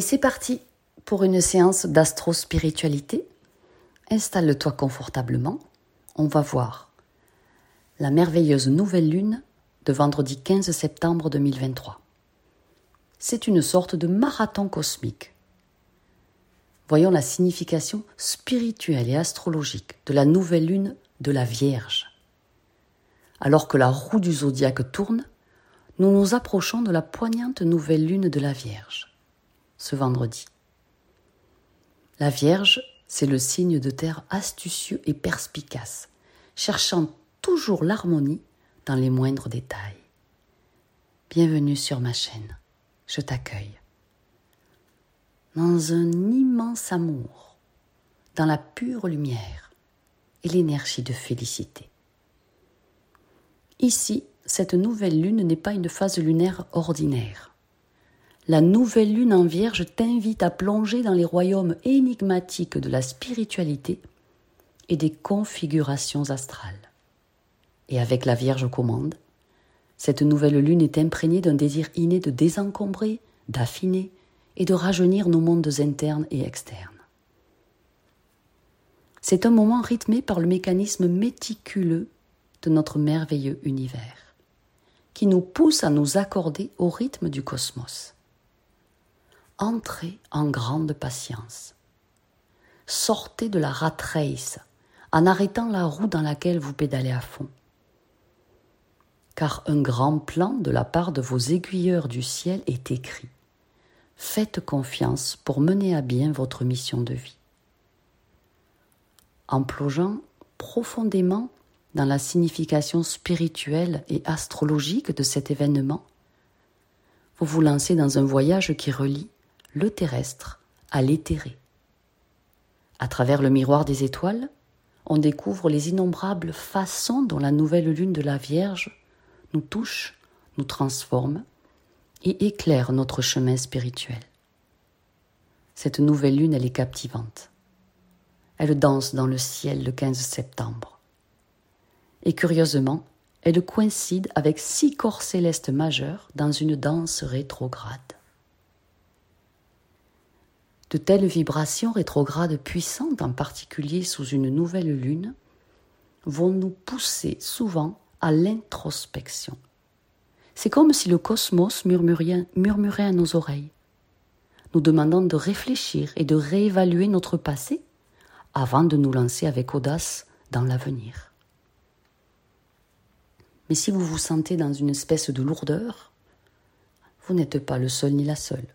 Et c'est parti pour une séance d'astro-spiritualité. Installe-toi confortablement. On va voir la merveilleuse nouvelle lune de vendredi 15 septembre 2023. C'est une sorte de marathon cosmique. Voyons la signification spirituelle et astrologique de la nouvelle lune de la Vierge. Alors que la roue du zodiaque tourne, nous nous approchons de la poignante nouvelle lune de la Vierge, ce vendredi. La Vierge, c'est le signe de terre astucieux et perspicace, cherchant toujours l'harmonie dans les moindres détails. Bienvenue sur ma chaîne, je t'accueille. Dans un immense amour, dans la pure lumière et l'énergie de félicité. Ici, cette nouvelle lune n'est pas une phase lunaire ordinaire. La nouvelle lune en vierge t'invite à plonger dans les royaumes énigmatiques de la spiritualité et des configurations astrales. Et avec la Vierge commande, cette nouvelle lune est imprégnée d'un désir inné de désencombrer, d'affiner et de rajeunir nos mondes internes et externes. C'est un moment rythmé par le mécanisme méticuleux de notre merveilleux univers, qui nous pousse à nous accorder au rythme du cosmos. Entrez en grande patience. Sortez de la rat race en arrêtant la roue dans laquelle vous pédalez à fond. Car un grand plan de la part de vos aiguilleurs du ciel est écrit. Faites confiance pour mener à bien votre mission de vie. En plongeant profondément dans la signification spirituelle et astrologique de cet événement, vous vous lancez dans un voyage qui relie le terrestre à l'éthéré. À travers le miroir des étoiles, on découvre les innombrables façons dont la nouvelle lune de la Vierge nous touche, nous transforme et éclaire notre chemin spirituel. Cette nouvelle lune, elle est captivante. Elle danse dans le ciel le 15 septembre et curieusement, elle coïncide avec six corps célestes majeurs dans une danse rétrograde. De telles vibrations rétrogrades puissantes, en particulier sous une nouvelle lune, vont nous pousser souvent à l'introspection. C'est comme si le cosmos murmurait, à nos oreilles, nous demandant de réfléchir et de réévaluer notre passé avant de nous lancer avec audace dans l'avenir. Mais si vous vous sentez dans une espèce de lourdeur, vous n'êtes pas le seul ni la seule.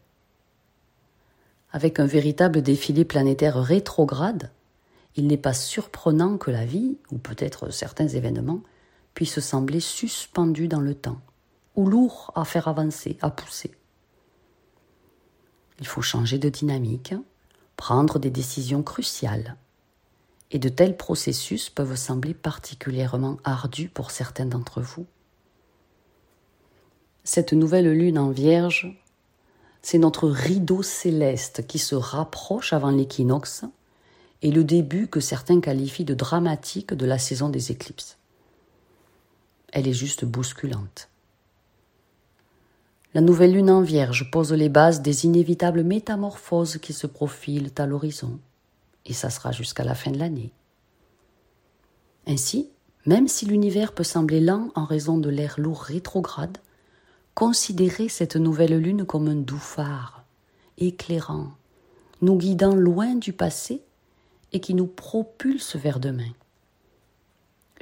Avec un véritable défilé planétaire rétrograde, il n'est pas surprenant que la vie, ou peut-être certains événements, puissent sembler suspendus dans le temps, ou lourds à faire avancer, à pousser. Il faut changer de dynamique, prendre des décisions cruciales, et de tels processus peuvent sembler particulièrement ardus pour certains d'entre vous. Cette nouvelle lune en vierge, c'est notre rideau céleste qui se rapproche avant l'équinoxe et le début que certains qualifient de dramatique de la saison des éclipses. Elle est juste bousculante. La nouvelle lune en vierge pose les bases des inévitables métamorphoses qui se profilent à l'horizon et ça sera jusqu'à la fin de l'année. Ainsi, même si l'univers peut sembler lent en raison de l'air lourd rétrograde, considérez cette nouvelle lune comme un doux phare, éclairant, nous guidant loin du passé et qui nous propulse vers demain.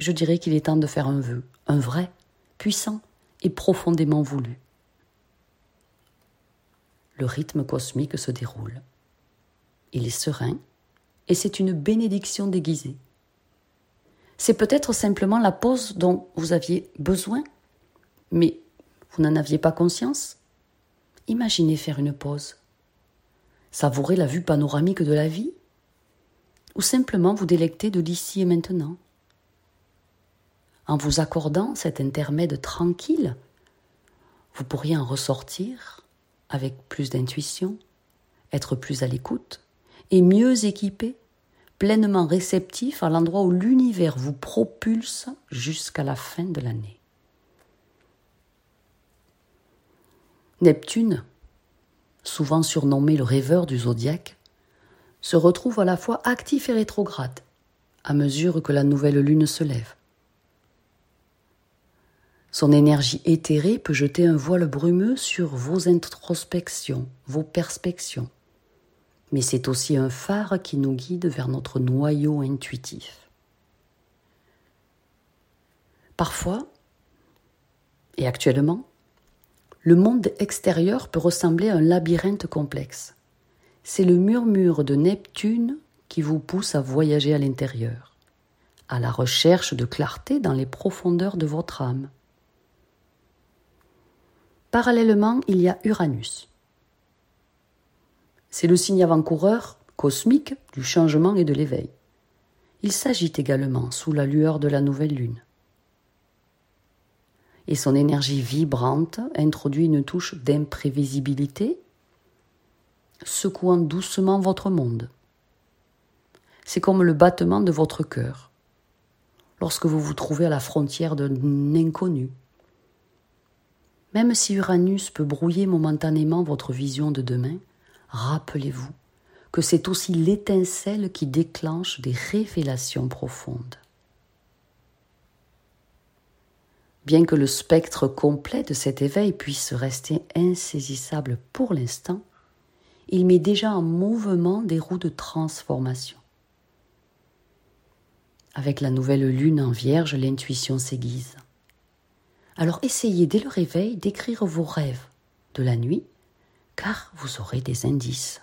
Je dirais qu'il est temps de faire un vœu, un vrai, puissant et profondément voulu. Le rythme cosmique se déroule. Il est serein, et c'est une bénédiction déguisée. C'est peut-être simplement la pause dont vous aviez besoin, mais vous n'en aviez pas conscience? Imaginez faire une pause. Savourer la vue panoramique de la vie? Ou simplement vous délecter de l'ici et maintenant? En vous accordant cet intermède tranquille, vous pourriez en ressortir avec plus d'intuition, être plus à l'écoute, et mieux équipé, pleinement réceptif à l'endroit où l'univers vous propulse jusqu'à la fin de l'année. Neptune, souvent surnommé le rêveur du zodiaque, se retrouve à la fois actif et rétrograde à mesure que la nouvelle lune se lève. Son énergie éthérée peut jeter un voile brumeux sur vos introspections, vos perspectives. Mais c'est aussi un phare qui nous guide vers notre noyau intuitif. Parfois, et actuellement, le monde extérieur peut ressembler à un labyrinthe complexe. C'est le murmure de Neptune qui vous pousse à voyager à l'intérieur, à la recherche de clarté dans les profondeurs de votre âme. Parallèlement, il y a Uranus. C'est le signe avant-coureur cosmique du changement et de l'éveil. Il s'agite également sous la lueur de la nouvelle lune. Et son énergie vibrante introduit une touche d'imprévisibilité, secouant doucement votre monde. C'est comme le battement de votre cœur, lorsque vous vous trouvez à la frontière d'un inconnu. Même si Uranus peut brouiller momentanément votre vision de demain, rappelez-vous que c'est aussi l'étincelle qui déclenche des révélations profondes. Bien que le spectre complet de cet éveil puisse rester insaisissable pour l'instant, il met déjà en mouvement des roues de transformation. Avec la nouvelle lune en vierge, l'intuition s'aiguise. Alors essayez dès le réveil d'écrire vos rêves de la nuit, car vous aurez des indices.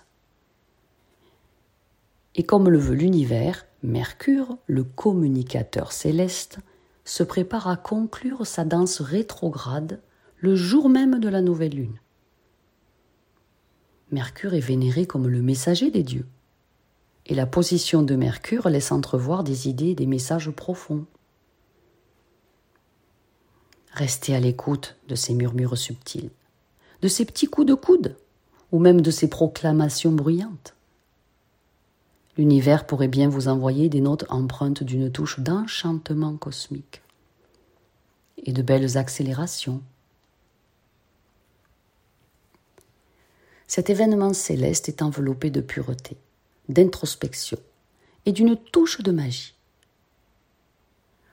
Et comme le veut l'univers, Mercure, le communicateur céleste, se prépare à conclure sa danse rétrograde le jour même de la nouvelle lune. Mercure est vénéré comme le messager des dieux, et la position de Mercure laisse entrevoir des idées et des messages profonds. Restez à l'écoute de ces murmures subtils, de ces petits coups de coude, ou même de ces proclamations bruyantes. L'univers pourrait bien vous envoyer des notes empreintes d'une touche d'enchantement cosmique et de belles accélérations. Cet événement céleste est enveloppé de pureté, d'introspection et d'une touche de magie.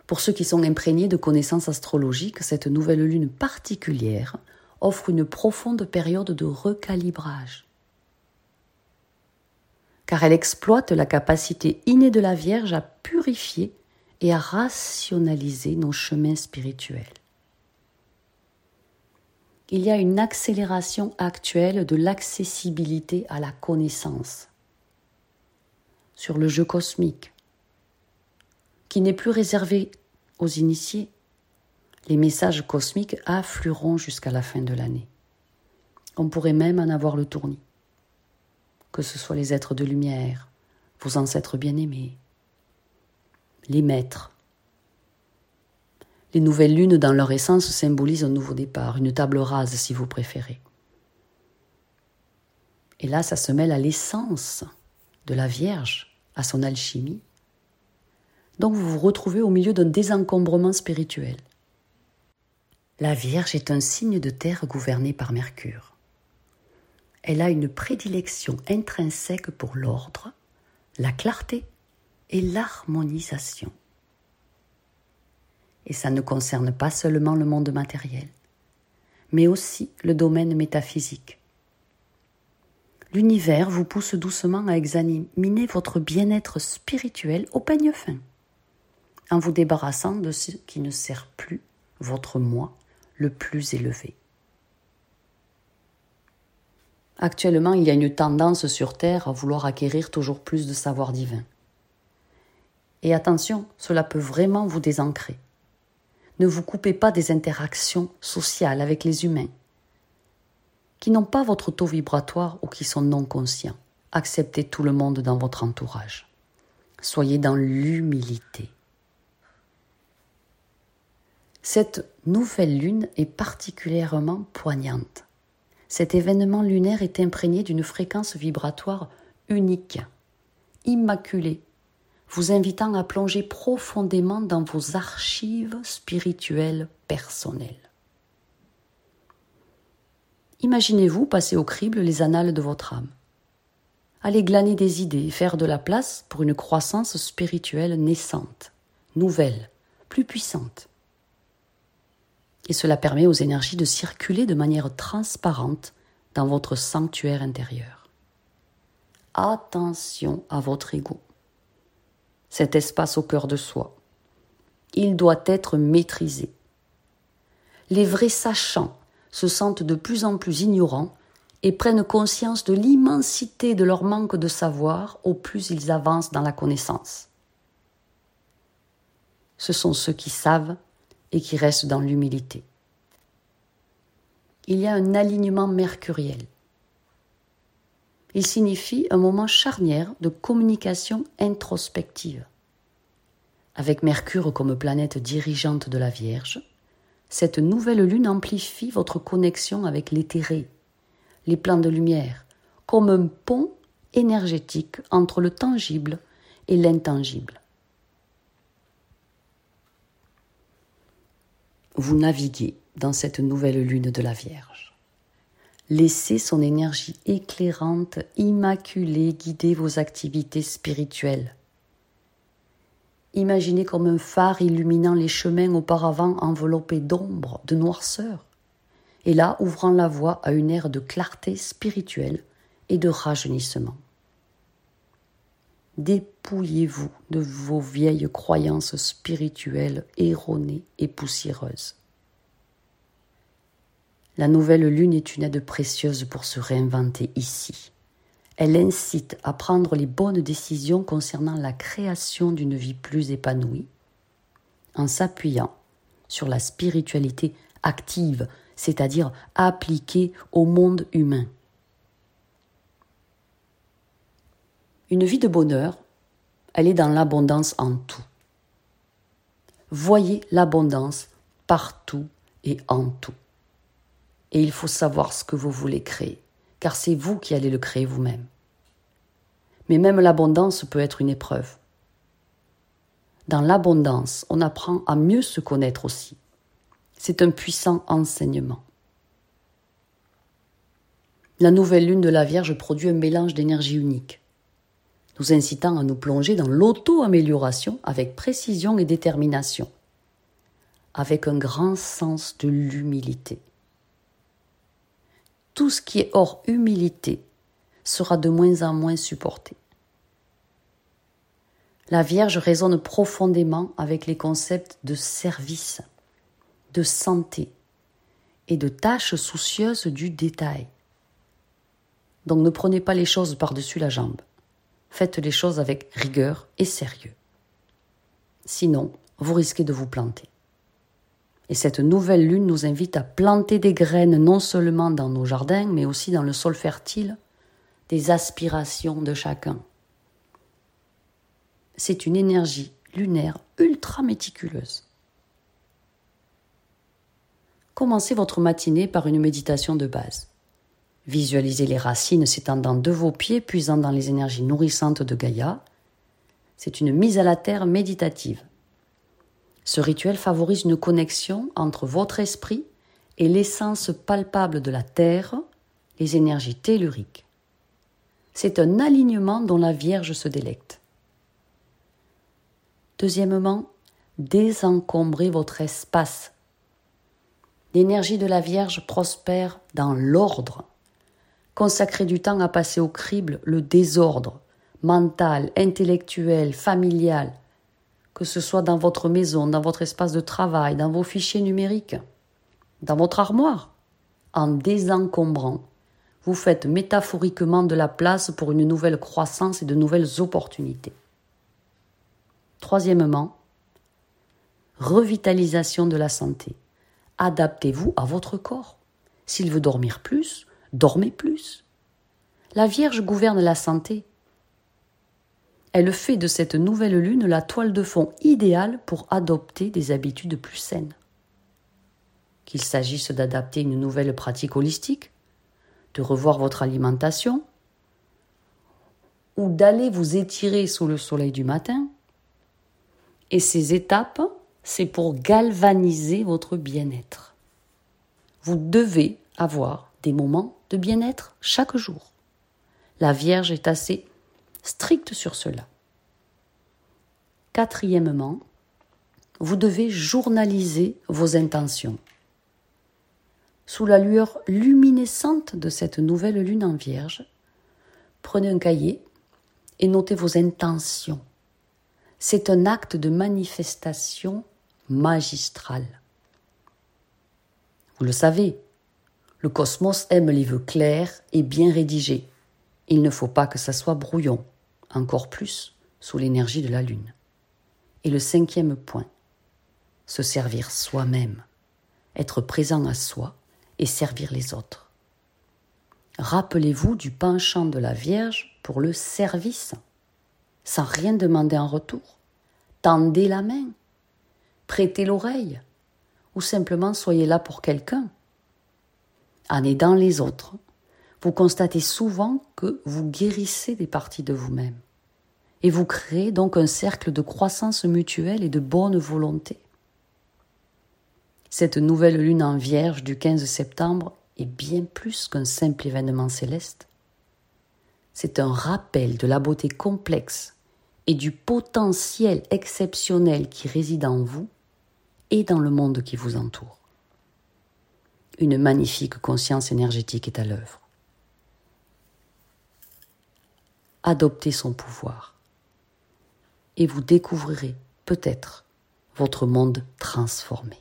Pour ceux qui sont imprégnés de connaissances astrologiques, cette nouvelle lune particulière offre une profonde période de recalibrage. Car elle exploite la capacité innée de la Vierge à purifier et à rationaliser nos chemins spirituels. Il y a une accélération actuelle de l'accessibilité à la connaissance sur le jeu cosmique, qui n'est plus réservé aux initiés. Les messages cosmiques afflueront jusqu'à la fin de l'année. On pourrait même en avoir le tournis. Que ce soit les êtres de lumière, vos ancêtres bien-aimés, les maîtres. Les nouvelles lunes, dans leur essence, symbolisent un nouveau départ, une table rase si vous préférez. Et là, ça se mêle à l'essence de la Vierge, à son alchimie, donc vous vous retrouvez au milieu d'un désencombrement spirituel. La Vierge est un signe de terre gouverné par Mercure. Elle a une prédilection intrinsèque pour l'ordre, la clarté et l'harmonisation. Et ça ne concerne pas seulement le monde matériel, mais aussi le domaine métaphysique. L'univers vous pousse doucement à examiner votre bien-être spirituel au peigne fin en vous débarrassant de ce qui ne sert plus votre moi le plus élevé. Actuellement, il y a une tendance sur Terre à vouloir acquérir toujours plus de savoir divin. Et attention, cela peut vraiment vous désancrer. Ne vous coupez pas des interactions sociales avec les humains qui n'ont pas votre taux vibratoire ou qui sont non conscients. Acceptez tout le monde dans votre entourage. Soyez dans l'humilité. Cette nouvelle lune est particulièrement poignante. Cet événement lunaire est imprégné d'une fréquence vibratoire unique, immaculée, vous invitant à plonger profondément dans vos archives spirituelles personnelles. Imaginez-vous passer au crible les annales de votre âme. Allez glaner des idées faire de la place pour une croissance spirituelle naissante, nouvelle, plus puissante. Et cela permet aux énergies de circuler de manière transparente dans votre sanctuaire intérieur. Attention à votre ego. Cet espace au cœur de soi. Il doit être maîtrisé. Les vrais sachants se sentent de plus en plus ignorants et prennent conscience de l'immensité de leur manque de savoir au plus ils avancent dans la connaissance. Ce sont ceux qui savent et qui restent dans l'humilité. Il y a un alignement mercuriel. Il signifie un moment charnière de communication introspective. Avec Mercure comme planète dirigeante de la Vierge, cette nouvelle lune amplifie votre connexion avec l'éthéré, les plans de lumière, comme un pont énergétique entre le tangible et l'intangible. Vous naviguez dans cette nouvelle lune de la Vierge. Laissez son énergie éclairante, immaculée guider vos activités spirituelles Imaginez comme un phare illuminant les chemins auparavant enveloppés d'ombre, de noirceur, et là ouvrant la voie à une ère de clarté spirituelle et de rajeunissement. Dépouillez-vous de vos vieilles croyances spirituelles erronées et poussiéreuses. La nouvelle lune est une aide précieuse pour se réinventer ici, elle incite à prendre les bonnes décisions concernant la création d'une vie plus épanouie en s'appuyant sur la spiritualité active, c'est-à-dire appliquée au monde humain. Une vie de bonheur, elle est dans l'abondance en tout. Voyez l'abondance partout et en tout. Et il faut savoir ce que vous voulez créer car c'est vous qui allez le créer vous-même. Mais même l'abondance peut être une épreuve. Dans l'abondance, on apprend à mieux se connaître aussi. C'est un puissant enseignement. La nouvelle lune de la Vierge produit un mélange d'énergie unique, nous incitant à nous plonger dans l'auto-amélioration avec précision et détermination, avec un grand sens de l'humilité tout ce qui est hors humilité sera de moins en moins supporté. La Vierge résonne profondément avec les concepts de service, de santé et de tâches soucieuses du détail. Donc ne prenez pas les choses par-dessus la jambe. Faites les choses avec rigueur et sérieux. Sinon, vous risquez de vous planter. Et cette nouvelle lune nous invite à planter des graines non seulement dans nos jardins, mais aussi dans le sol fertile des aspirations de chacun. C'est une énergie lunaire ultra méticuleuse. Commencez votre matinée par une méditation de base. Visualisez les racines s'étendant de vos pieds, puisant dans les énergies nourrissantes de Gaïa. C'est une mise à la terre méditative. Ce rituel favorise une connexion entre votre esprit et l'essence palpable de la Terre, les énergies telluriques. C'est un alignement dont la Vierge se délecte. Deuxièmement, désencombrez votre espace. L'énergie de la Vierge prospère dans l'ordre. Consacrez du temps à passer au crible le désordre mental, intellectuel, familial, que ce soit dans votre maison, dans votre espace de travail, dans vos fichiers numériques, dans votre armoire. En désencombrant, vous faites métaphoriquement de la place pour une nouvelle croissance et de nouvelles opportunités. Troisièmement, revitalisation de la santé. Adaptez-vous à votre corps. S'il veut dormir plus, dormez plus. La Vierge gouverne la santé. Elle fait de cette nouvelle lune la toile de fond idéale pour adopter des habitudes plus saines. Qu'il s'agisse d'adapter une nouvelle pratique holistique, de revoir votre alimentation, ou d'aller vous étirer sous le soleil du matin. Et ces étapes, c'est pour galvaniser votre bien-être. Vous devez avoir des moments de bien-être chaque jour. La Vierge est assez stricte sur cela. Quatrièmement, vous devez journaliser vos intentions. Sous la lueur luminescente de cette nouvelle lune en vierge, prenez un cahier et notez vos intentions. C'est un acte de manifestation magistral. Vous le savez, le cosmos aime les vœux clairs et bien rédigés. Il ne faut pas que ça soit brouillon, encore plus sous l'énergie de la lune. Et le cinquième point, se servir soi-même, être présent à soi et servir les autres. Rappelez-vous du penchant de la Vierge pour le service, sans rien demander en retour. Tendez la main, prêtez l'oreille, ou simplement soyez là pour quelqu'un. En aidant les autres, vous constatez souvent que vous guérissez des parties de vous-même et vous créez donc un cercle de croissance mutuelle et de bonne volonté. Cette nouvelle lune en vierge du 15 septembre est bien plus qu'un simple événement céleste. C'est un rappel de la beauté complexe et du potentiel exceptionnel qui réside en vous et dans le monde qui vous entoure. Une magnifique conscience énergétique est à l'œuvre. Adoptez son pouvoir et vous découvrirez peut-être votre monde transformé.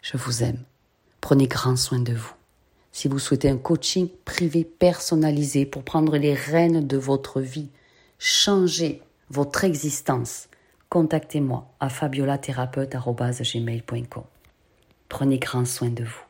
Je vous aime. Prenez grand soin de vous. Si vous souhaitez un coaching privé personnalisé pour prendre les rênes de votre vie, changer votre existence, contactez-moi à fabiolathérapeute.gmail.com. Prenez grand soin de vous.